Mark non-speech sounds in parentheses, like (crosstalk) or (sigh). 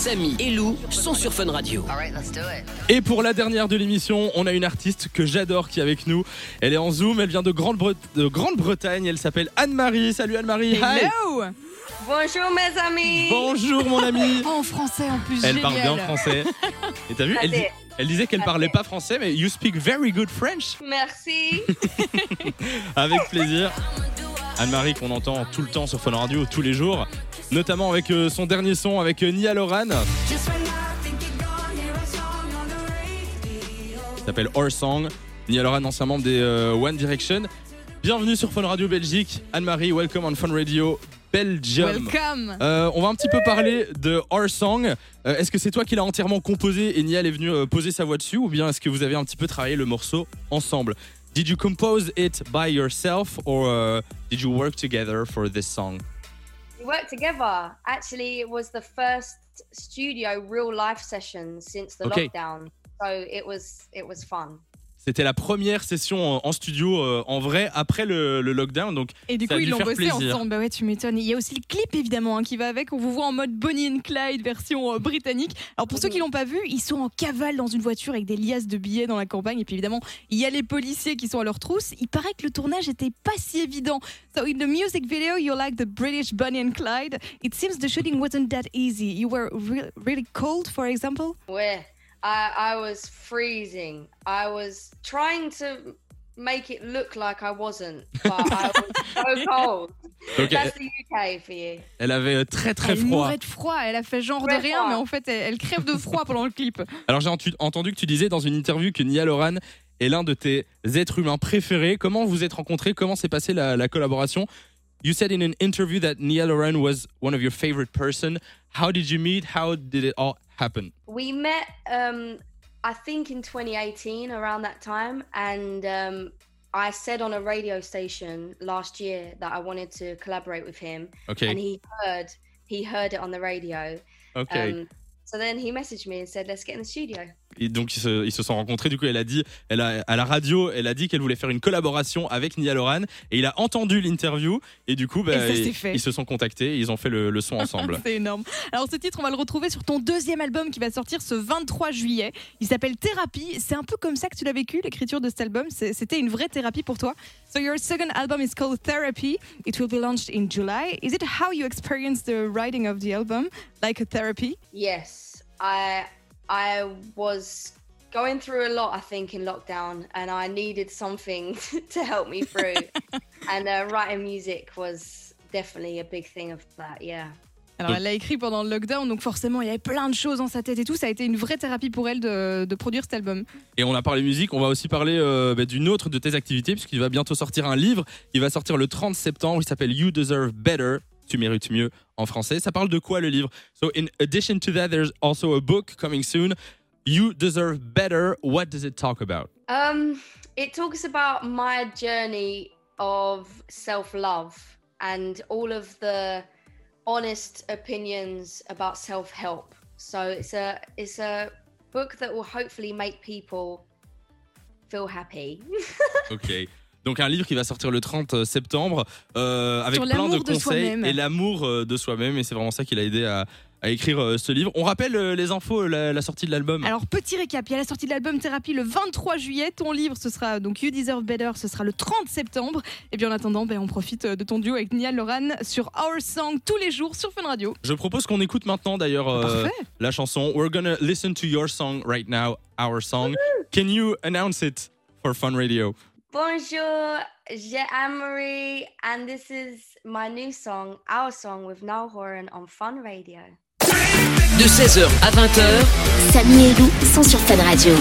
Samy et Lou sont sur Fun Radio. Et pour la dernière de l'émission, on a une artiste que j'adore qui est avec nous. Elle est en Zoom, elle vient de Grande-Bre- de Grande-Bretagne, elle s'appelle Anne-Marie. Salut Anne-Marie. Hi. Hello Bonjour mes amis. Bonjour mon ami. (laughs) En français en plus, Elle génial. parle bien français. Et t'as vu, elle, elle disait qu'elle parlait pas français, mais you speak very good French. Merci. (laughs) Avec plaisir. (laughs) Anne-Marie qu'on entend tout le temps sur Fun Radio, tous les jours. Notamment avec euh, son dernier son avec euh, Nia Loran. S'appelle Our Song. Nia Loran, ancien membre des euh, One Direction. Bienvenue sur Fun Radio Belgique. Anne-Marie, welcome on Fun Radio Belgium. Welcome Euh, on va un petit peu parler de Our Song. Euh, est-ce que c'est toi qui l'as entièrement composé et Niall est venu euh, poser sa voix dessus ou bien est-ce que vous avez un petit peu travaillé le morceau ensemble? Did you compose it by yourself or uh, did you work together for this song we worked together. Actually, it was the first studio real life session since the Okay. lockdown. So it was it was fun. C'était la première session en- studio euh, en vrai après le, le lockdown donc Et du Ça coup, ils l'ont bossé plaisir. ensemble. Bah ouais, tu m'étonnes. Il y a aussi le clip évidemment hein, qui va avec. On vous voit en mode Bonnie and Clyde version euh, britannique. Alors pour ceux qui l'ont pas vu, ils sont en cavale dans une voiture avec des liasses de billets dans la campagne. Et puis évidemment, il y a les policiers qui sont à leur trousse. Il paraît que le tournage était pas si évident. So in the music video, you're like the British Bonnie and Clyde. It seems the shooting wasn't that easy. You were re- really cold, for example? Where I I was freezing. I was trying to make it look like I wasn't, but I was so (laughs) cold. Donc, That's elle, the UK for you. elle avait euh, très très elle froid. mourait de froid. Elle a fait genre de Très rien, froid. mais en fait, elle, elle crève de froid pendant le clip. (laughs) Alors j'ai entendu que tu disais dans une interview que Nia Loran est l'un de tes êtres humains préférés. Comment vous êtes rencontrés? Comment s'est passée la, la collaboration? You said in an interview that Nia Loran was one of your favorite person. How did you meet? How did it all happen? We met, um, I think, in 2018, around that time, and um, I said on a radio station last year that I wanted to collaborate with him, Okay. and he heard he heard it on the radio. Okay. Um, so then he messaged me and said, "Let's get in the studio." Et donc ils se, ils se sont rencontrés. Du coup, elle a dit, elle a, à la radio, elle a dit qu'elle voulait faire une collaboration avec Nia Loran. Et il a entendu l'interview. Et du coup, bah, Et ça s'est ils, fait. ils se sont contactés. Et ils ont fait le, le son (laughs) ensemble. C'est énorme. Alors ce titre, on va le retrouver sur ton deuxième album qui va sortir ce 23 juillet. Il s'appelle Thérapie. C'est un peu comme ça que tu l'as vécu, l'écriture de cet album. C'était une vraie thérapie pour toi. So your second album is called Therapy. It will be launched in July. Is it how you experienced the writing of the album, like a therapy? Yes, I I was going through a lot, I think, in lockdown, and I needed something (laughs) to help me through. (laughs) and uh, writing music was definitely a big thing of that. Yeah. Alors elle l'a écrit pendant le lockdown, donc forcément il y avait plein de choses dans sa tête et tout. Ça a été une vraie thérapie pour elle de, de produire cet album. Et on a parlé musique, on va aussi parler euh, bah, d'une autre de tes activités, puisqu'il va bientôt sortir un livre. Il va sortir le 30 septembre, il s'appelle You Deserve Better. Tu mérites mieux en français. Ça parle de quoi le livre So, in addition to that, there's also a book coming soon. You Deserve Better. What does it talk about Um, it talks about my journey of self love and all of the honest opinions about self help. So it's a it's a book that will hopefully make people feel happy. (laughs) Ok. Donc un livre qui va sortir le 30 septembre euh, avec plein de conseils et l'amour euh, de soi-même. Et c'est vraiment ça qui l'a aidé à, à écrire euh, ce livre. On rappelle euh, les infos, la, la sortie de l'album. Alors petit récap, il y a la sortie de l'album Thérapie le 23 juillet. Ton livre, ce sera donc You Deserve Better, ce sera le 30 septembre. Et bien en attendant, ben, on profite de ton duo avec Niall Loran sur Our Song tous les jours sur Fun Radio. Je propose qu'on écoute maintenant d'ailleurs euh, Parfait. la chanson. We're gonna listen to your song right now, our song. Can you announce it for Fun Radio? Bonjour, j'ai Anne-Marie, and this is my new song, Our Song with Noel Horan on Fun Radio. De 16h à 20h, Samy et Lou sont sur Fun Radio.